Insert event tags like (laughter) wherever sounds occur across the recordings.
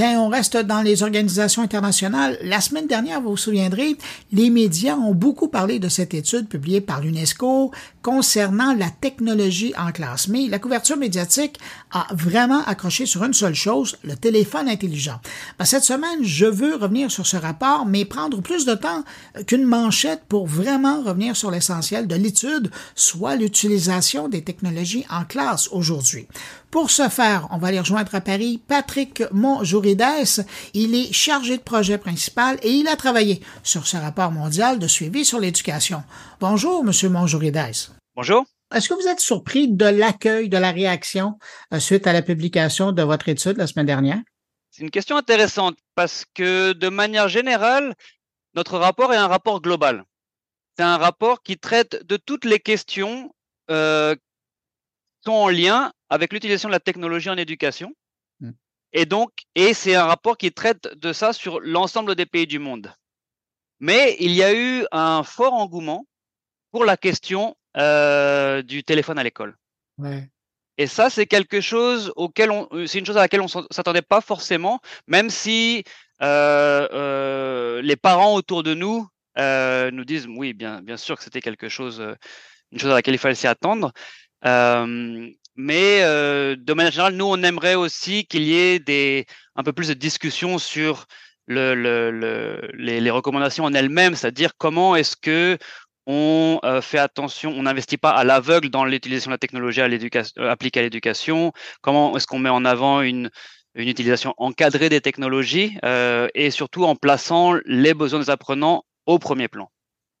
On reste dans les organisations internationales. La semaine dernière, vous vous souviendrez, les médias ont beaucoup parlé de cette étude publiée par l'UNESCO concernant la technologie en classe. Mais la couverture médiatique a vraiment accroché sur une seule chose, le téléphone intelligent. Ben, cette semaine, je veux revenir sur ce rapport, mais prendre plus de temps qu'une manchette pour vraiment revenir sur l'essentiel de l'étude, soit l'utilisation des technologies en classe aujourd'hui. Pour ce faire, on va aller rejoindre à Paris Patrick Montjourides. Il est chargé de projet principal et il a travaillé sur ce rapport mondial de suivi sur l'éducation. Bonjour, Monsieur Montjourides. Bonjour. Est-ce que vous êtes surpris de l'accueil, de la réaction euh, suite à la publication de votre étude la semaine dernière? C'est une question intéressante parce que de manière générale, notre rapport est un rapport global. C'est un rapport qui traite de toutes les questions euh, sont en lien avec l'utilisation de la technologie en éducation. Hmm. Et donc, et c'est un rapport qui traite de ça sur l'ensemble des pays du monde. Mais il y a eu un fort engouement pour la question euh, du téléphone à l'école. Ouais. Et ça, c'est quelque chose auquel on, c'est une chose à laquelle on s'attendait pas forcément, même si euh, euh, les parents autour de nous euh, nous disent oui, bien, bien sûr que c'était quelque chose, euh, une chose à laquelle il fallait s'y attendre. Mais euh, de manière générale, nous, on aimerait aussi qu'il y ait des, un peu plus de discussion sur le, le, le, les, les, recommandations en elles-mêmes, c'est-à-dire comment est-ce que on euh, fait attention, on n'investit pas à l'aveugle dans l'utilisation de la technologie à l'éducation, euh, appliquée à l'éducation, comment est-ce qu'on met en avant une, une utilisation encadrée des technologies euh, et surtout en plaçant les besoins des apprenants au premier plan?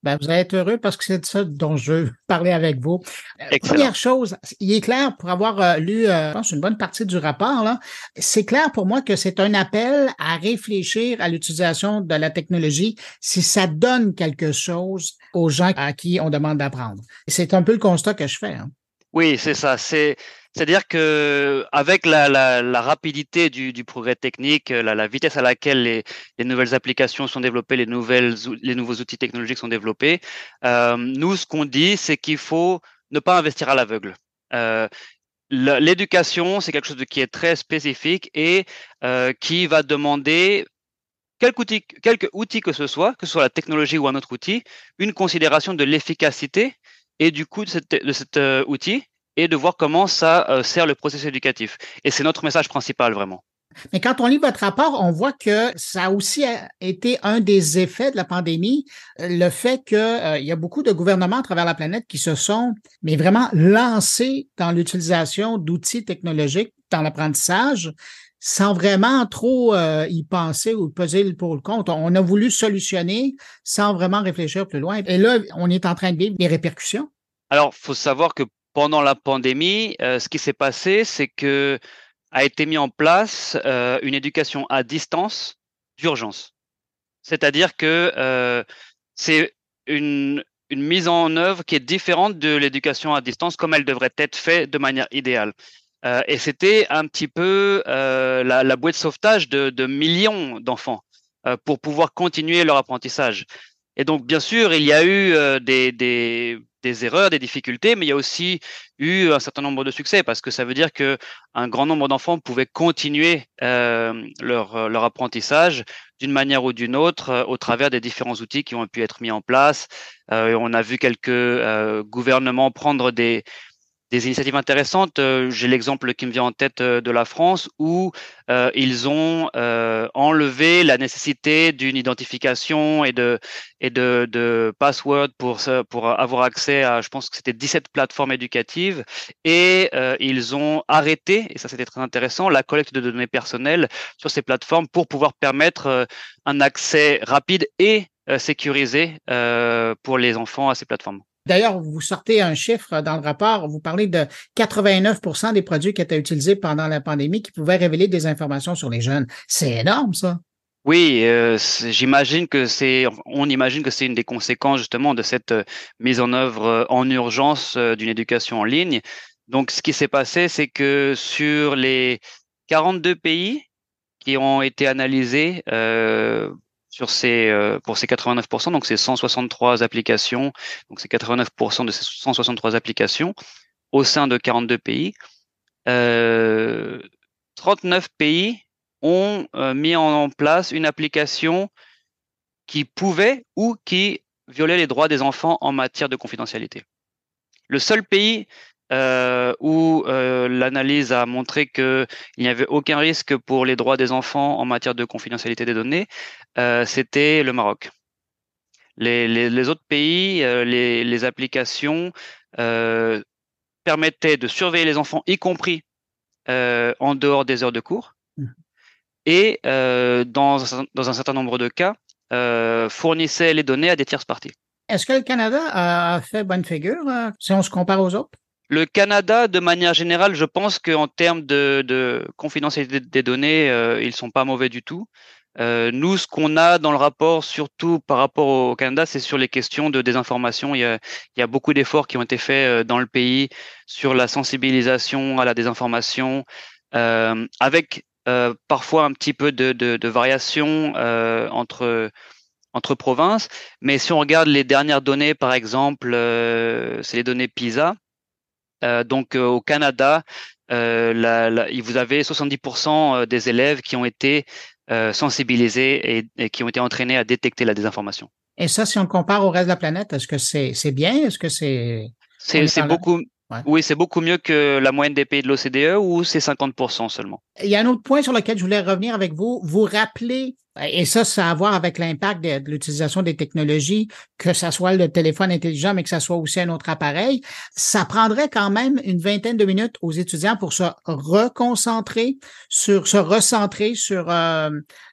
Ben, vous allez être heureux parce que c'est de ça dont je veux (laughs) parler avec vous. Euh, première chose, il est clair pour avoir euh, lu, euh, je pense, une bonne partie du rapport, là, c'est clair pour moi que c'est un appel à réfléchir à l'utilisation de la technologie si ça donne quelque chose aux gens à qui on demande d'apprendre. C'est un peu le constat que je fais. Hein. Oui, c'est ça. C'est c'est-à-dire que avec la, la, la rapidité du, du, progrès technique, la, la, vitesse à laquelle les, les, nouvelles applications sont développées, les nouvelles les nouveaux outils technologiques sont développés, euh, nous ce qu'on dit c'est qu'il faut ne pas investir à l'aveugle. Euh, L'éducation, c'est quelque chose qui est très spécifique et euh, qui va demander quelque outil, quelque outil que ce soit, que ce soit la technologie ou un autre outil, une considération de l'efficacité et du coût de, cet euh, outil et de voir comment ça euh, sert le processus éducatif. Et c'est notre message principal, vraiment. Mais quand on lit votre rapport, on voit que ça a aussi été un des effets de la pandémie, euh, le fait qu'il euh, y a beaucoup de gouvernements à travers la planète qui se sont, mais vraiment lancés dans l'utilisation d'outils technologiques dans l'apprentissage sans vraiment trop euh, y penser ou peser le pour le compte. On a voulu solutionner sans vraiment réfléchir plus loin. Et là, on est en train de vivre les répercussions. Alors, faut savoir que pendant la pandémie, euh, ce qui s'est passé, c'est que a été mis en place euh, une éducation à distance d'urgence. C'est-à-dire que c'est une mise en œuvre qui est différente de l'éducation à distance comme elle devrait être faite de manière idéale. Euh, et c'était un petit peu euh, la, bouée de sauvetage de, millions d'enfants euh, pour pouvoir continuer leur apprentissage. Et donc, bien sûr, il y a eu des, erreurs, des difficultés, mais il y a aussi eu un certain nombre de succès parce que ça veut dire que un grand nombre d'enfants pouvaient continuer leur, apprentissage d'une manière ou d'une autre au travers des différents outils qui ont pu être mis en place. On a vu quelques gouvernements prendre des, des initiatives intéressantes. Euh, j'ai l'exemple qui me vient en tête euh, de la France où euh, ils ont euh, enlevé la nécessité d'une identification et de et de, de password pour pour avoir accès à, je pense que c'était 17 plateformes éducatives et euh, ils ont arrêté et ça c'était très intéressant la collecte de données personnelles sur ces plateformes pour pouvoir permettre un accès rapide et sécurisé pour les enfants à ces plateformes. D'ailleurs, vous sortez un chiffre dans le rapport, vous parlez de 89% des produits qui étaient utilisés pendant la pandémie qui pouvaient révéler des informations sur les jeunes. C'est énorme, ça. Oui, euh, j'imagine que c'est, on imagine que c'est une des conséquences justement de cette euh, mise en œuvre euh, en urgence d'une éducation en ligne. Donc, ce qui s'est passé, c'est que sur les 42 pays qui ont été analysés ces, euh, pour ces 89%, donc c'est 163 applications, donc c'est 89% de ces 163 applications au sein de 42 pays. Euh, 39 pays ont mis en place une application qui pouvait ou qui violait les droits des enfants en matière de confidentialité. Le seul pays euh, où euh, l'analyse a montré qu'il n'y avait aucun risque pour les droits des enfants en matière de confidentialité des données, euh, c'était le Maroc. Les, les, les autres pays, les, les, applications permettaient de surveiller les enfants, y compris en dehors des heures de cours, mmh. et dans, dans un certain nombre de cas, fournissait les données à des tierces parties. Est-ce que le Canada a fait bonne figure si on se compare aux autres? Le Canada, de manière générale, je pense qu'en termes de, de, confidentialité des données, euh, ils sont pas mauvais du tout. Euh, nous, ce qu'on a dans le rapport, surtout par rapport au Canada, c'est sur les questions de désinformation. Il y a, il y a beaucoup d'efforts qui ont été faits euh, dans le pays sur la sensibilisation à la désinformation, euh, avec euh, parfois un petit peu de, de, de variation euh, entre entre provinces. Mais si on regarde les dernières données, par exemple, euh, c'est les données PISA. Donc au Canada, la, la, vous avez 70% des élèves qui ont été sensibilisés et, et, qui ont été entraînés à détecter la désinformation. Et ça, si on compare au reste de la planète, est-ce que c'est c'est bien? Est-ce que c'est c'est beaucoup Ouais. Oui, c'est beaucoup mieux que la moyenne des pays de l'OCDE ou c'est 50% seulement? Il y a un autre point sur lequel je voulais revenir avec vous. Vous rappelez, et ça, ça a à voir avec l'impact de, de l'utilisation des technologies, que ça soit le téléphone intelligent, mais que ça soit aussi un autre appareil. Ça prendrait quand même une vingtaine de minutes aux étudiants pour se reconcentrer sur, se recentrer sur euh,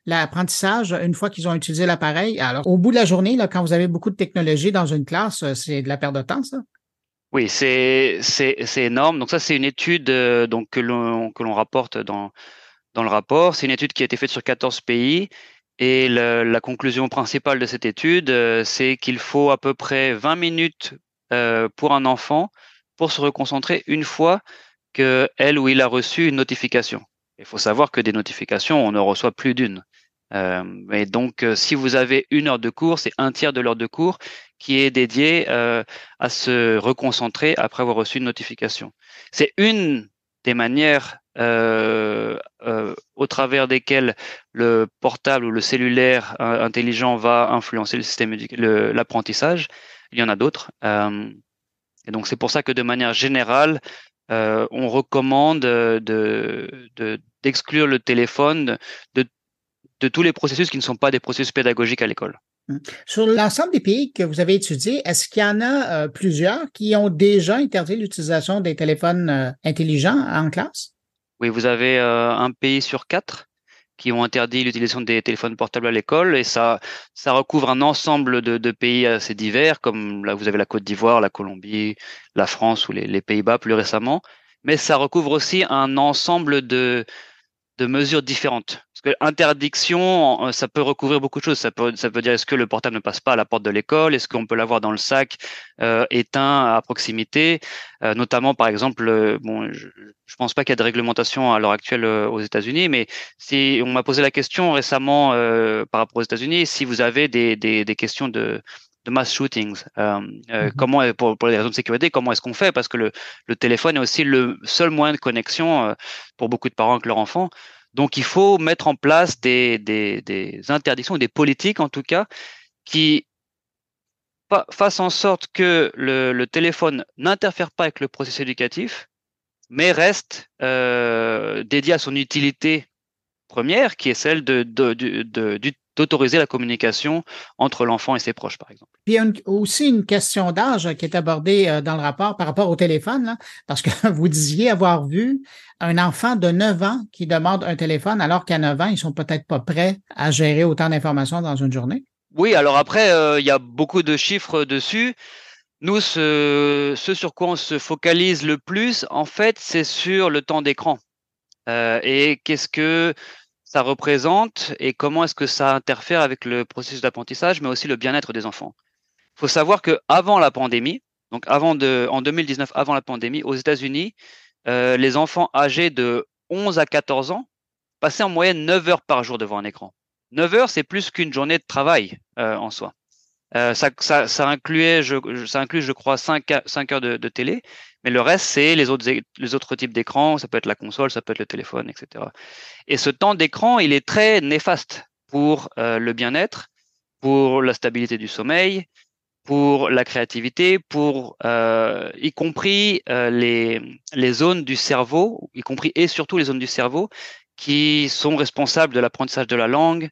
l'apprentissage une fois qu'ils ont utilisé l'appareil. Alors, au bout de la journée, là, quand vous avez beaucoup de technologie dans une classe, c'est de la perte de temps, ça? Oui, c'est énorme. Donc ça, c'est une étude euh, donc que l'on rapporte dans dans le rapport. C'est une étude qui a été faite sur 14 pays et le, la conclusion principale de cette étude, euh, c'est qu'il faut à peu près 20 minutes euh, pour un enfant pour se reconcentrer une fois que elle ou il a reçu une notification. Il faut savoir que des notifications, on ne reçoit plus d'une. Euh, et donc, euh, si vous avez une heure de cours, c'est un tiers de l'heure de cours qui est dédié euh, à se reconcentrer après avoir reçu une notification. C'est une des manières au travers desquelles le portable ou le cellulaire intelligent va influencer le système l'apprentissage. Il y en a d'autres. et donc, c'est pour ça que de manière générale, on recommande de d'exclure le téléphone de de tous les processus qui ne sont pas des processus pédagogiques à l'école. Hum. Sur l'ensemble des pays que vous avez étudiés, est-ce qu'il y en a euh, plusieurs qui ont déjà interdit l'utilisation des téléphones euh, intelligents en classe? Oui, vous avez euh, un pays sur quatre qui ont interdit l'utilisation des téléphones portables à l'école et ça, ça recouvre un ensemble de, de, pays assez divers comme là vous avez la Côte d'Ivoire, la Colombie, la France ou les, les Pays-Bas plus récemment, mais ça recouvre aussi un ensemble de, de mesures différentes. Parce que interdiction, euh, ça peut recouvrir beaucoup de choses. Ça peut, ça veut dire est-ce que le portable ne passe pas à la porte de l'école? Est-ce qu'on peut l'avoir dans le sac euh, éteint à proximité? Euh, Notamment, par exemple, euh, bon, je, je pense pas qu'il y a de réglementation à l'heure actuelle euh, aux États-Unis, mais si on m'a posé la question récemment par rapport aux États-Unis, si vous avez des, des, des questions de de mass shootings. Euh, euh, mm-hmm. Comment, pour, pour les raisons de sécurité, comment est-ce qu'on fait? Parce que le, le, téléphone est aussi le seul moyen de connexion euh, pour beaucoup de parents avec leurs enfants. Donc, il faut mettre en place des, des, des interdictions, des politiques en tout cas, qui fassent en sorte que le, le téléphone n'interfère pas avec le processus éducatif, mais reste dédié à son utilité première, qui est celle de, de, de, de, d'autoriser la communication entre l'enfant et ses proches, par exemple. Puis il y a aussi une question d'âge qui est abordée euh, dans le rapport par rapport au téléphone, là, parce que (laughs) vous disiez avoir vu un enfant de 9 ans qui demande un téléphone alors qu'à 9 ans, ils sont peut-être pas prêts à gérer autant d'informations dans une journée. Oui, alors après, euh, il y a beaucoup de chiffres dessus. Nous, ce, ce, sur quoi on se focalise le plus, en fait, c'est sur le temps d'écran. Euh, et qu'est-ce que ça représente et comment est-ce que ça interfère avec le processus d'apprentissage, mais aussi le bien-être des enfants. Il faut savoir que avant la pandémie, donc avant de, en 2019, avant la pandémie, aux États-Unis, euh, les enfants âgés de 11 à 14 ans passaient en moyenne 9 heures par jour devant un écran. 9 heures, c'est plus qu'une journée de travail euh, en soi. Ça, ça, incluait, ça inclut, je crois, 5, 5 heures de, télé, mais le reste, c'est les autres, types d'écran, ça peut être la console, ça peut être le téléphone, etc. Et ce temps d'écran, il est très néfaste pour le bien-être, pour la stabilité du sommeil, pour la créativité, pour euh, y compris euh, les zones du cerveau, y compris et surtout les zones du cerveau qui sont responsables de l'apprentissage de la langue,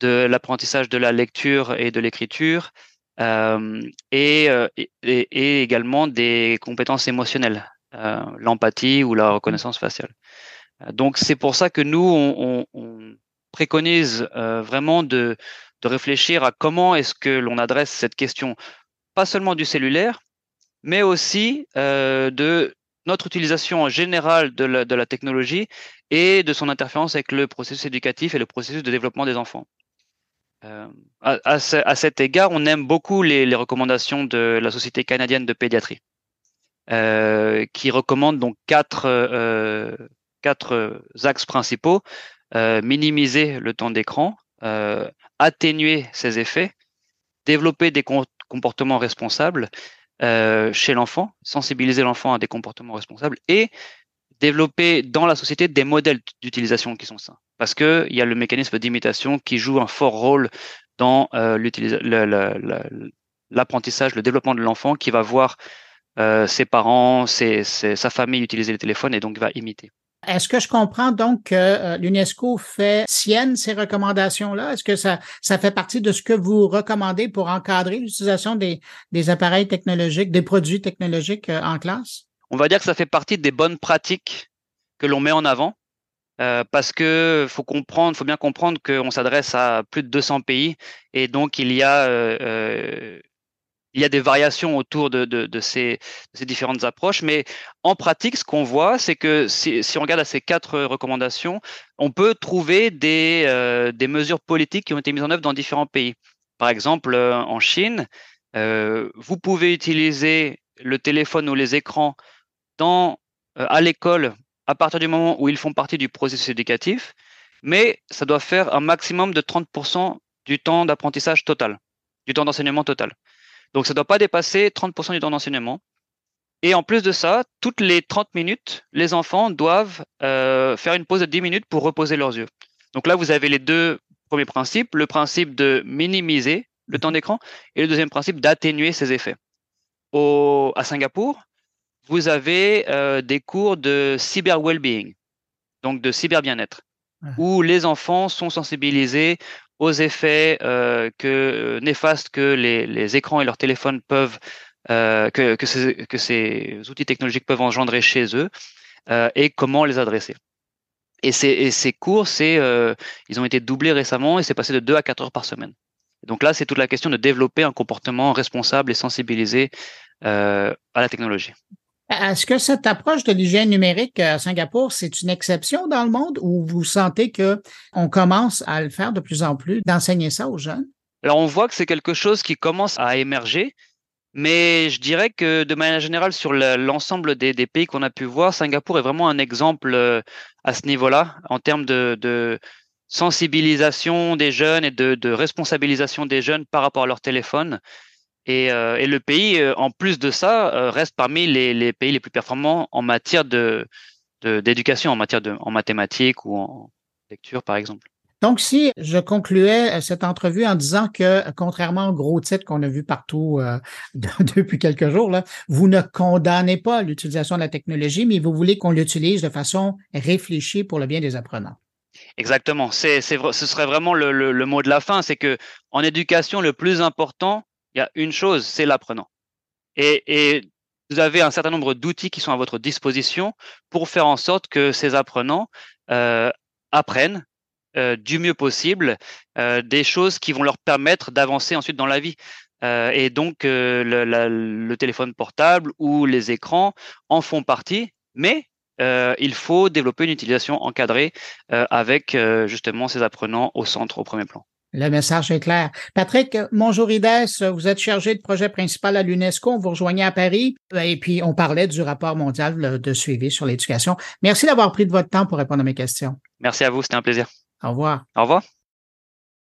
de l'apprentissage de la lecture et de l'écriture, euh, et, euh, et, et, également des compétences émotionnelles, euh, l'empathie ou la reconnaissance faciale. Donc c'est pour ça que nous on, on, on préconise vraiment de de réfléchir à comment est-ce que l'on adresse cette question, pas seulement du cellulaire, mais aussi de notre utilisation de la, de la, technologie et de son interférence avec le processus éducatif et le processus de développement des enfants. Euh, à, cet égard, on aime beaucoup les, recommandations de la Société canadienne de pédiatrie, euh, qui recommande donc quatre, euh, quatre axes principaux. Minimiser le temps d'écran, atténuer ses effets, développer des comportements responsables chez l'enfant, sensibiliser l'enfant à des comportements responsables et développer dans la société des modèles d'utilisation qui sont sains. Parce que il y a le mécanisme d'imitation qui joue un fort rôle dans euh, l'apprentissage, le, développement de l'enfant qui va voir euh, ses parents, sa famille utiliser le téléphone et donc va imiter. Est-ce que je comprends donc que euh, l'UNESCO fait sienne ces recommandations-là? Est-ce que ça, fait partie de ce que vous recommandez pour encadrer l'utilisation des, appareils technologiques, des produits technologiques en classe? On va dire que ça fait partie des bonnes pratiques que l'on met en avant. Euh, parce que faut comprendre, faut bien comprendre qu'on s'adresse à plus de 200 pays et donc il y a euh, a des variations autour de, ces, différentes approches, mais en pratique, ce qu'on voit, c'est que si, on regarde à ces quatre recommandations, on peut trouver des, euh, mesures politiques qui ont été mises en œuvre dans différents pays. Par exemple, euh, en Chine, euh, vous pouvez utiliser le téléphone ou les écrans dans, euh, à l'école à partir du moment où ils font partie du processus éducatif, mais ça doit faire un maximum de 30% du temps d'apprentissage total, du temps d'enseignement total. Donc ça ne doit pas dépasser 30% du temps d'enseignement. Et en plus de ça, toutes les 30 minutes, les enfants doivent euh, faire une pause de 10 minutes pour reposer leurs yeux. Donc là, vous avez les deux premiers principes. Le principe de minimiser le temps d'écran et le deuxième principe d'atténuer ses effets. Au, à Singapour, vous avez euh, des cours de cyber well-being, donc de cyber bien-être, où les enfants sont sensibilisés aux effets euh, que euh, néfastes que les, les, écrans et leurs téléphones peuvent euh, que, que, ces, que ces outils technologiques peuvent engendrer chez eux et comment les adresser. Et ces, et ces cours, c'est ils ont été doublés récemment et c'est passé de 2 à 4 heures par semaine. Donc là, c'est toute la question de développer un comportement responsable et sensibilisé à la technologie. Est-ce que cette approche de l'hygiène numérique à Singapour, c'est une exception dans le monde ou vous sentez que on commence à le faire de plus en plus, d'enseigner ça aux jeunes? Alors, on voit que c'est quelque chose qui commence à émerger, mais je dirais que de manière générale, sur l'ensemble des, pays qu'on a pu voir, Singapour est vraiment un exemple euh, à ce niveau-là, en termes de, sensibilisation des jeunes et de responsabilisation des jeunes par rapport à leur téléphone. Et, euh, et, le pays, euh, en plus de ça, euh, reste parmi les, les, pays les plus performants en matière de d'éducation, en matière de en mathématiques ou en lecture, par exemple. Donc, si je concluais cette entrevue en disant que, contrairement aux gros titres qu'on a vus partout euh, (laughs) depuis quelques jours, là, vous ne condamnez pas l'utilisation de la technologie, mais vous voulez qu'on l'utilise de façon réfléchie pour le bien des apprenants. Exactement. C'est, c'est, ce serait vraiment le, le, le mot de la fin. C'est que en éducation, le plus important, il y a une chose, c'est l'apprenant. Et, vous avez un certain nombre d'outils qui sont à votre disposition pour faire en sorte que ces apprenants euh, apprennent euh, du mieux possible euh, des choses qui vont leur permettre d'avancer ensuite dans la vie. Et donc le, téléphone portable ou les écrans en font partie, mais il faut développer une utilisation encadrée avec justement ces apprenants au centre, au premier plan. Le message est clair. Patrick Monjourides, vous êtes chargé de projet principal à l'UNESCO. Vous rejoignez à Paris et puis on parlait du rapport mondial de suivi sur l'éducation. Merci d'avoir pris de votre temps pour répondre à mes questions. Merci à vous, c'était un plaisir. Au revoir. Au revoir.